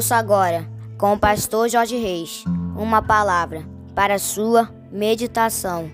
Ouça agora, com o pastor Jorge Reis, uma palavra para sua meditação.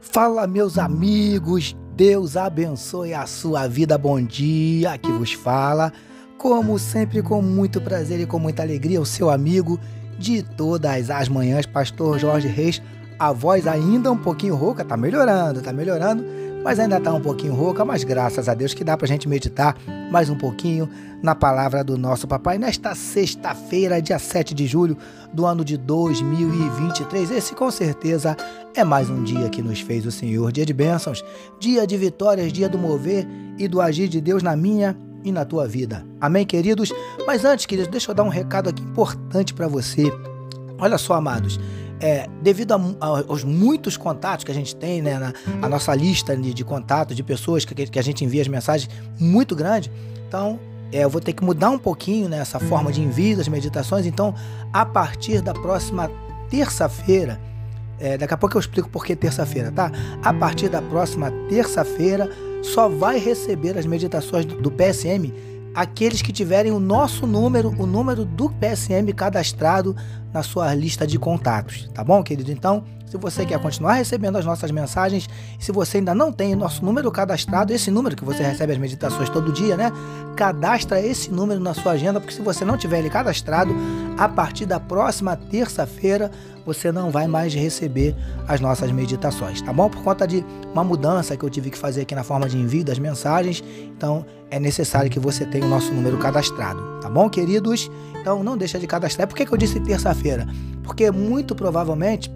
Fala, meus amigos, Deus abençoe a sua vida. Bom dia, aqui vos fala, como sempre, com muito prazer e com muita alegria, o seu amigo de todas as manhãs, Pastor Jorge Reis. A voz ainda um pouquinho rouca, tá melhorando, tá melhorando, mas ainda tá um pouquinho rouca, mas graças a Deus que dá pra gente meditar mais um pouquinho na palavra do nosso papai nesta sexta-feira, dia 7 de julho do ano de 2023. Esse com certeza é mais um dia que nos fez o Senhor, dia de bênçãos, dia de vitórias, dia do mover e do agir de Deus na minha e na tua vida. Amém, queridos? Mas antes, queridos, deixa eu dar um recado aqui importante para você. Olha só, amados. É, devido a, a, aos muitos contatos que a gente tem, né, na, a nossa lista de, de contatos de pessoas que, que, a gente envia as mensagens muito grande, então é, eu vou ter que mudar um pouquinho né, essa forma de envio das meditações. Então, a partir da próxima terça-feira, é, daqui a pouco eu explico por que terça-feira, tá? A partir da próxima terça-feira, só vai receber as meditações do PSM aqueles que tiverem o nosso número, o número do PSM cadastrado na sua lista de contatos, tá bom, querido? Então, se você quer continuar recebendo as nossas mensagens, se você ainda não tem o nosso número cadastrado, esse número que você recebe as meditações todo dia, né? Cadastra esse número na sua agenda, porque se você não tiver ele cadastrado, a partir da próxima terça-feira você não vai mais receber as nossas meditações, tá bom? Por conta de uma mudança que eu tive que fazer aqui na forma de envio das mensagens, então é necessário que você tenha o nosso número cadastrado, tá bom, queridos? Então não deixa de cadastrar. Por que, que eu disse terça-feira? Porque muito provavelmente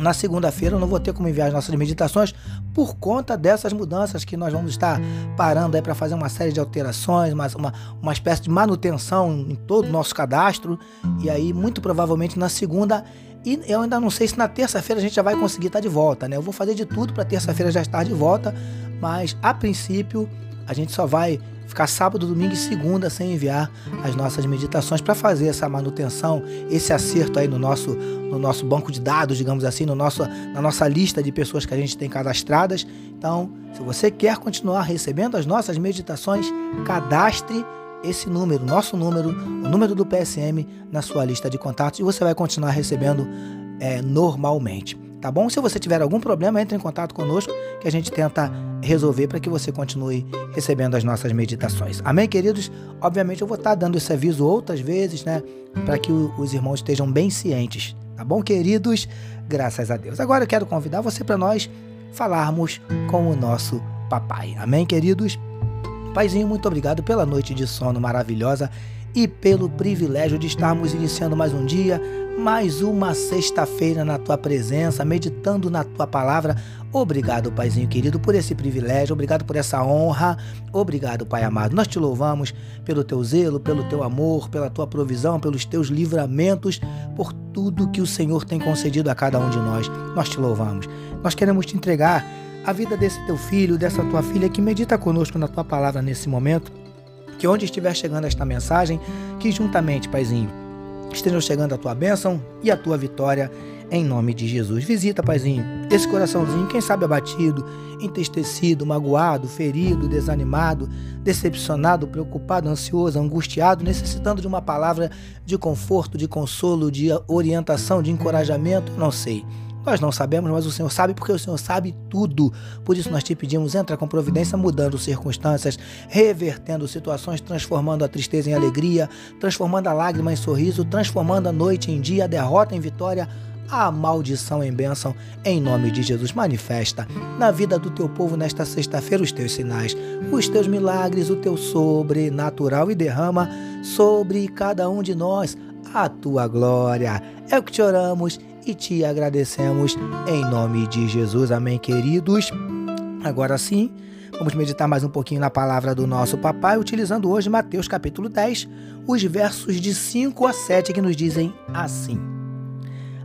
na segunda-feira eu não vou ter como enviar as nossas meditações por conta dessas mudanças que nós vamos estar parando aí para fazer uma série de alterações, uma, uma, uma espécie de manutenção em todo o nosso cadastro. E aí, muito provavelmente na segunda e eu ainda não sei se na terça-feira a gente já vai conseguir estar de volta, né? Eu vou fazer de tudo para terça-feira já estar de volta, mas a princípio a gente só vai ficar sábado, domingo e segunda sem enviar as nossas meditações para fazer essa manutenção, esse acerto aí no nosso, no nosso banco de dados, digamos assim, no nosso, na nossa lista de pessoas que a gente tem cadastradas. Então, se você quer continuar recebendo as nossas meditações, cadastre esse número, nosso número, o número do PSM na sua lista de contatos e você vai continuar recebendo é, normalmente tá bom? Se você tiver algum problema, entre em contato conosco que a gente tenta resolver para que você continue recebendo as nossas meditações. Amém, queridos? Obviamente eu vou estar dando esse aviso outras vezes, né, para que os irmãos estejam bem cientes, tá bom, queridos? Graças a Deus. Agora eu quero convidar você para nós falarmos com o nosso papai. Amém, queridos? Paizinho, muito obrigado pela noite de sono maravilhosa e pelo privilégio de estarmos iniciando mais um dia, mais uma sexta-feira na tua presença, meditando na tua palavra. Obrigado, Paizinho querido, por esse privilégio, obrigado por essa honra. Obrigado, Pai amado. Nós te louvamos pelo teu zelo, pelo teu amor, pela tua provisão, pelos teus livramentos, por tudo que o Senhor tem concedido a cada um de nós. Nós te louvamos. Nós queremos te entregar a vida desse teu filho, dessa tua filha que medita conosco na tua palavra nesse momento que onde estiver chegando esta mensagem, que juntamente, Paizinho, estejam chegando a tua bênção e a tua vitória em nome de Jesus. Visita, Paizinho, esse coraçãozinho, quem sabe abatido, entristecido, magoado, ferido, desanimado, decepcionado, preocupado, ansioso, angustiado, necessitando de uma palavra de conforto, de consolo, de orientação, de encorajamento, não sei. Nós não sabemos, mas o Senhor sabe, porque o Senhor sabe tudo. Por isso nós te pedimos, entra com providência, mudando circunstâncias, revertendo situações, transformando a tristeza em alegria, transformando a lágrima em sorriso, transformando a noite em dia, a derrota em vitória, a maldição em bênção, em nome de Jesus. Manifesta na vida do teu povo nesta sexta-feira os teus sinais, os teus milagres, o teu sobrenatural e derrama sobre cada um de nós a tua glória. É o que te oramos e te agradecemos em nome de Jesus. Amém, queridos. Agora sim, vamos meditar mais um pouquinho na palavra do nosso papai, utilizando hoje Mateus capítulo 10, os versos de 5 a 7 que nos dizem assim: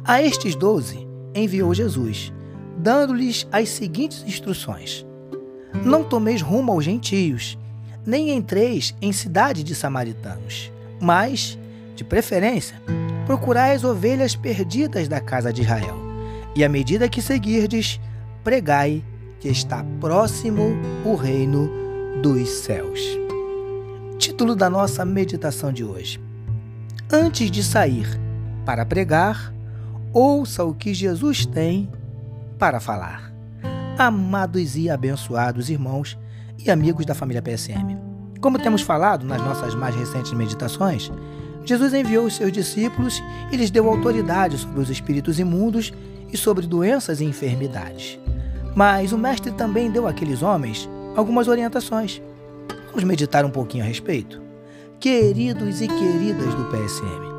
A estes doze enviou Jesus, dando-lhes as seguintes instruções: Não tomeis rumo aos gentios, nem entreis em cidade de samaritanos, mas, de preferência, procurai as ovelhas perdidas da casa de Israel. E à medida que seguirdes, pregai que está próximo o reino dos céus. Título da nossa meditação de hoje. Antes de sair para pregar, ouça o que Jesus tem para falar. Amados e abençoados irmãos e amigos da família PSM. Como temos falado nas nossas mais recentes meditações, Jesus enviou os seus discípulos e lhes deu autoridade sobre os espíritos imundos e sobre doenças e enfermidades. Mas o Mestre também deu àqueles homens algumas orientações. Vamos meditar um pouquinho a respeito? Queridos e queridas do PSM,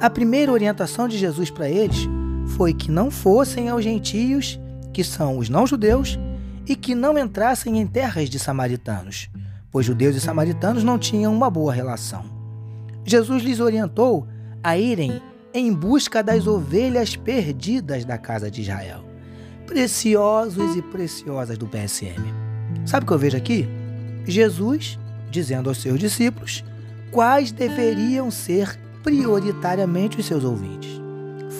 a primeira orientação de Jesus para eles foi que não fossem aos gentios, que são os não-judeus, e que não entrassem em terras de samaritanos, pois judeus e samaritanos não tinham uma boa relação. Jesus lhes orientou a irem em busca das ovelhas perdidas da casa de Israel. Preciosos e preciosas do PSM. Sabe o que eu vejo aqui? Jesus dizendo aos seus discípulos quais deveriam ser prioritariamente os seus ouvintes.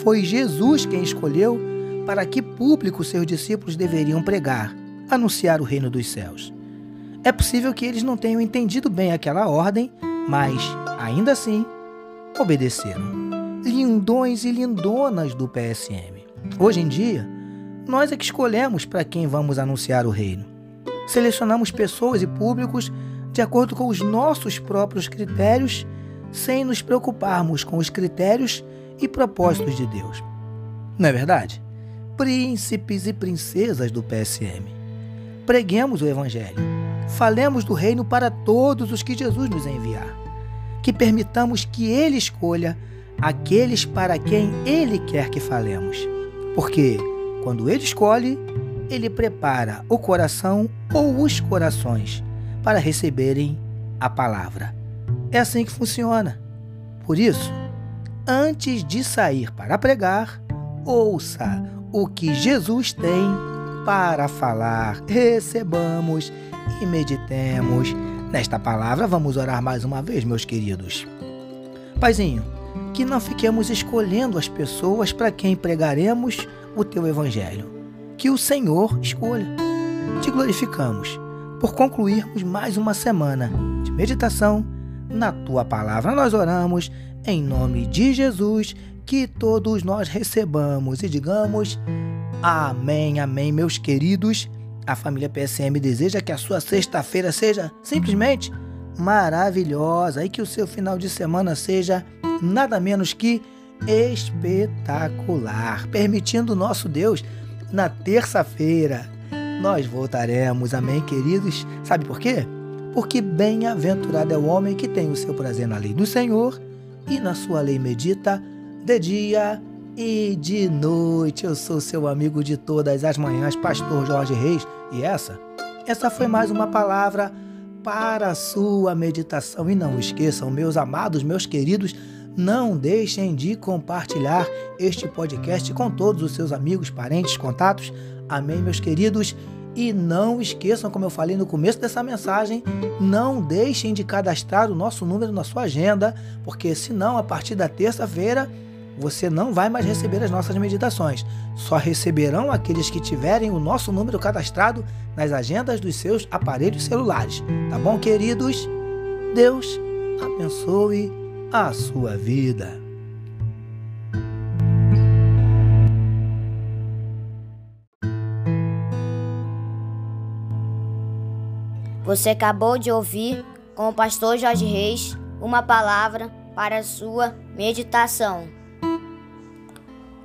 Foi Jesus quem escolheu para que público seus discípulos deveriam pregar, anunciar o reino dos céus. É possível que eles não tenham entendido bem aquela ordem, mas, ainda assim, obedeceram lindões e lindonas do PSM. Hoje em dia, nós é que escolhemos para quem vamos anunciar o reino. Selecionamos pessoas e públicos de acordo com os nossos próprios critérios, sem nos preocuparmos com os critérios e propósitos de Deus. Não é verdade? Príncipes e princesas do PSM. Preguemos o Evangelho. Falemos do reino para todos os que Jesus nos enviar. Que permitamos que Ele escolha aqueles para quem Ele quer que falemos. Porque, quando Ele escolhe, Ele prepara o coração ou os corações para receberem a palavra. É assim que funciona. Por isso, antes de sair para pregar, ouça o que Jesus tem para falar. Recebamos e meditemos nesta palavra. Vamos orar mais uma vez, meus queridos. Paizinho, que não fiquemos escolhendo as pessoas para quem pregaremos o teu evangelho. Que o Senhor escolha. Te glorificamos por concluirmos mais uma semana de meditação na tua palavra. Nós oramos em nome de Jesus, que todos nós recebamos e digamos amém, amém, meus queridos. A família PSM deseja que a sua sexta-feira seja simplesmente maravilhosa e que o seu final de semana seja nada menos que espetacular, permitindo nosso Deus na terça-feira. Nós voltaremos, amém, queridos? Sabe por quê? Porque bem-aventurado é o homem que tem o seu prazer na lei do Senhor e na sua lei medita de dia e de noite. Eu sou seu amigo de todas as manhãs, Pastor Jorge Reis, e essa, essa foi mais uma palavra para a sua meditação. E não esqueçam, meus amados, meus queridos, não deixem de compartilhar este podcast com todos os seus amigos, parentes, contatos. Amém, meus queridos? E não esqueçam, como eu falei no começo dessa mensagem, não deixem de cadastrar o nosso número na sua agenda, porque senão, a partir da terça-feira, você não vai mais receber as nossas meditações. Só receberão aqueles que tiverem o nosso número cadastrado nas agendas dos seus aparelhos celulares. Tá bom, queridos? Deus abençoe a sua vida. Você acabou de ouvir com o pastor Jorge Reis uma palavra para a sua meditação.